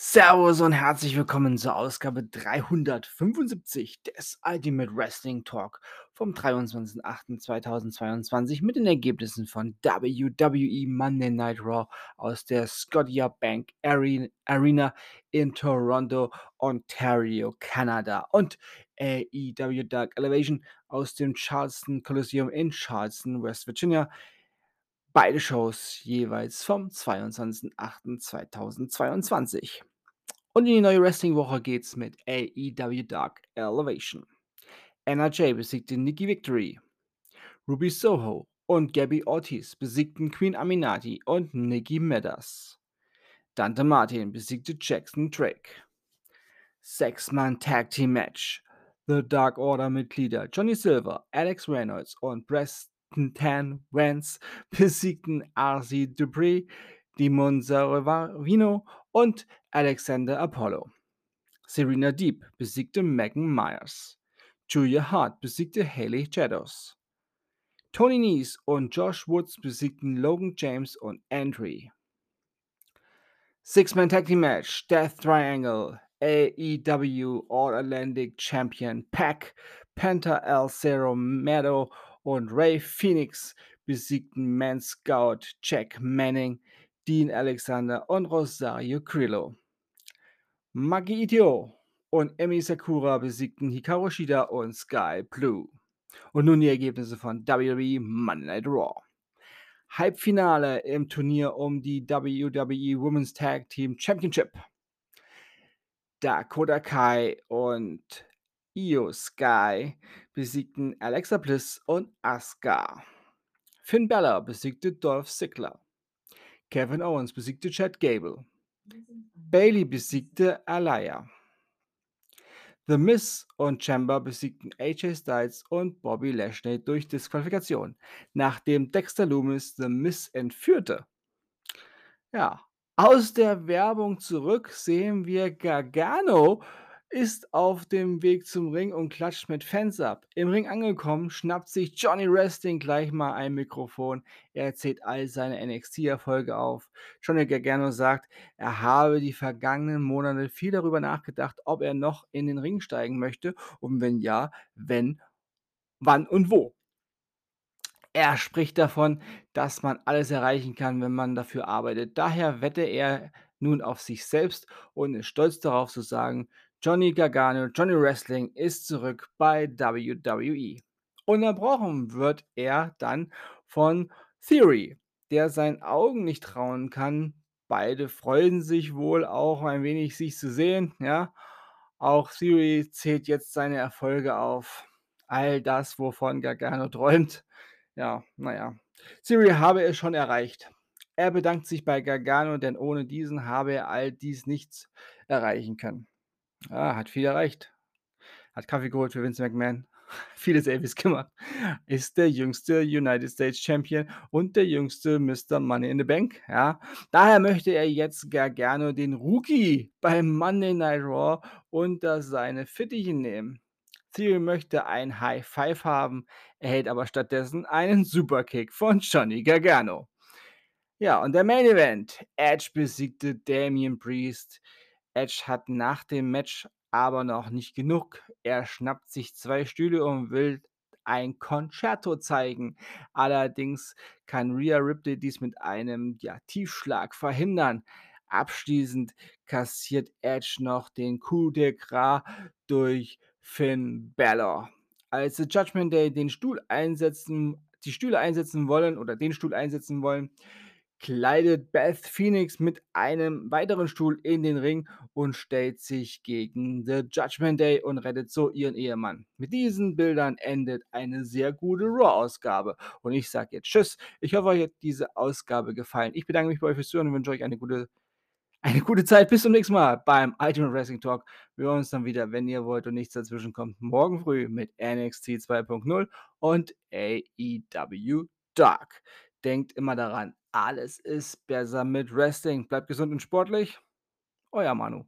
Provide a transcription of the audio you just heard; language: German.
Servus und herzlich willkommen zur Ausgabe 375 des Ultimate Wrestling Talk vom 23.08.2022 mit den Ergebnissen von WWE Monday Night Raw aus der Scotia Bank Arena in Toronto, Ontario, Kanada und AEW Dark Elevation aus dem Charleston Coliseum in Charleston, West Virginia. Beide Shows jeweils vom 22.08.2022. Und in die neue Wrestling-Woche geht's mit AEW Dark Elevation. NRJ besiegte Nikki Victory. Ruby Soho und Gabby Ortiz besiegten Queen Aminati und Nikki Meadows. Dante Martin besiegte Jackson Drake. Sechs-Mann Tag Team Match. The Dark Order Mitglieder Johnny Silver, Alex Reynolds und Preston Tan Vance besiegten RC Dupree, Dimon Saravino und Alexander Apollo. Serena Deep besiegte Megan Myers. Julia Hart besiegte Haley Shadows. Tony Nese und Josh Woods besiegten Logan James und Andre. Six-Man Tag Team Match, Death Triangle, AEW All-Atlantic Champion Pack, Penta El Cerro Meadow und Ray Phoenix besiegten Man Scout Jack Manning, Dean Alexander und Rosario Krillo. Maki Itio und Emi Sakura besiegten Hikaru Shida und Sky Blue. Und nun die Ergebnisse von WWE Monday Night Raw. Halbfinale im Turnier um die WWE Women's Tag Team Championship. Dakota Kai und Io Sky besiegten Alexa Bliss und Asuka. Finn Balor besiegte Dolph Ziggler. Kevin Owens besiegte Chad Gable. Bailey besiegte Alaya. The Miz und Chamber besiegten AJ Styles und Bobby Lashley durch Disqualifikation, nachdem Dexter Loomis The Miz entführte. Ja, aus der Werbung zurück sehen wir Gargano ist auf dem Weg zum Ring und klatscht mit Fans ab. Im Ring angekommen, schnappt sich Johnny Wrestling gleich mal ein Mikrofon. Er erzählt all seine NXT-Erfolge auf. Johnny Gargano sagt, er habe die vergangenen Monate viel darüber nachgedacht, ob er noch in den Ring steigen möchte und wenn ja, wenn, wann und wo. Er spricht davon, dass man alles erreichen kann, wenn man dafür arbeitet. Daher wette er nun auf sich selbst und ist stolz darauf zu sagen, Johnny Gargano, Johnny Wrestling ist zurück bei WWE. Unterbrochen wird er dann von Theory, der seinen Augen nicht trauen kann. Beide freuen sich wohl auch ein wenig, sich zu sehen. Ja, auch Theory zählt jetzt seine Erfolge auf. All das, wovon Gargano träumt. Ja, naja. Theory habe es schon erreicht. Er bedankt sich bei Gargano, denn ohne diesen habe er all dies nichts erreichen können. Ah, hat viel erreicht. Hat Kaffee geholt für Vince McMahon. Viele Selfies gemacht. Ist der jüngste United States Champion und der jüngste Mr. Money in the Bank. Ja. Daher möchte er jetzt gar gerne den Rookie beim Monday Night Raw unter seine Fittiche nehmen. Theory möchte ein High Five haben, erhält aber stattdessen einen Superkick von Johnny Gargano. Ja, und der Main Event. Edge besiegte Damien Priest. Edge hat nach dem Match aber noch nicht genug. Er schnappt sich zwei Stühle und will ein Concerto zeigen. Allerdings kann Rhea Ripley dies mit einem ja, Tiefschlag verhindern. Abschließend kassiert Edge noch den Coup de Gras durch Finn Balor. Als The Judgment Day den Stuhl einsetzen, die Stühle einsetzen wollen oder den Stuhl einsetzen wollen, kleidet Beth Phoenix mit einem weiteren Stuhl in den Ring und stellt sich gegen The Judgment Day und rettet so ihren Ehemann. Mit diesen Bildern endet eine sehr gute Raw-Ausgabe. Und ich sage jetzt Tschüss. Ich hoffe, euch hat diese Ausgabe gefallen. Ich bedanke mich bei euch fürs Zuhören und wünsche euch eine gute, eine gute Zeit. Bis zum nächsten Mal beim Ultimate Wrestling Talk. Wir hören uns dann wieder, wenn ihr wollt und nichts dazwischen kommt, morgen früh mit NXT 2.0 und AEW Dark. Denkt immer daran, alles ist besser mit Wrestling. Bleibt gesund und sportlich. Euer Manu.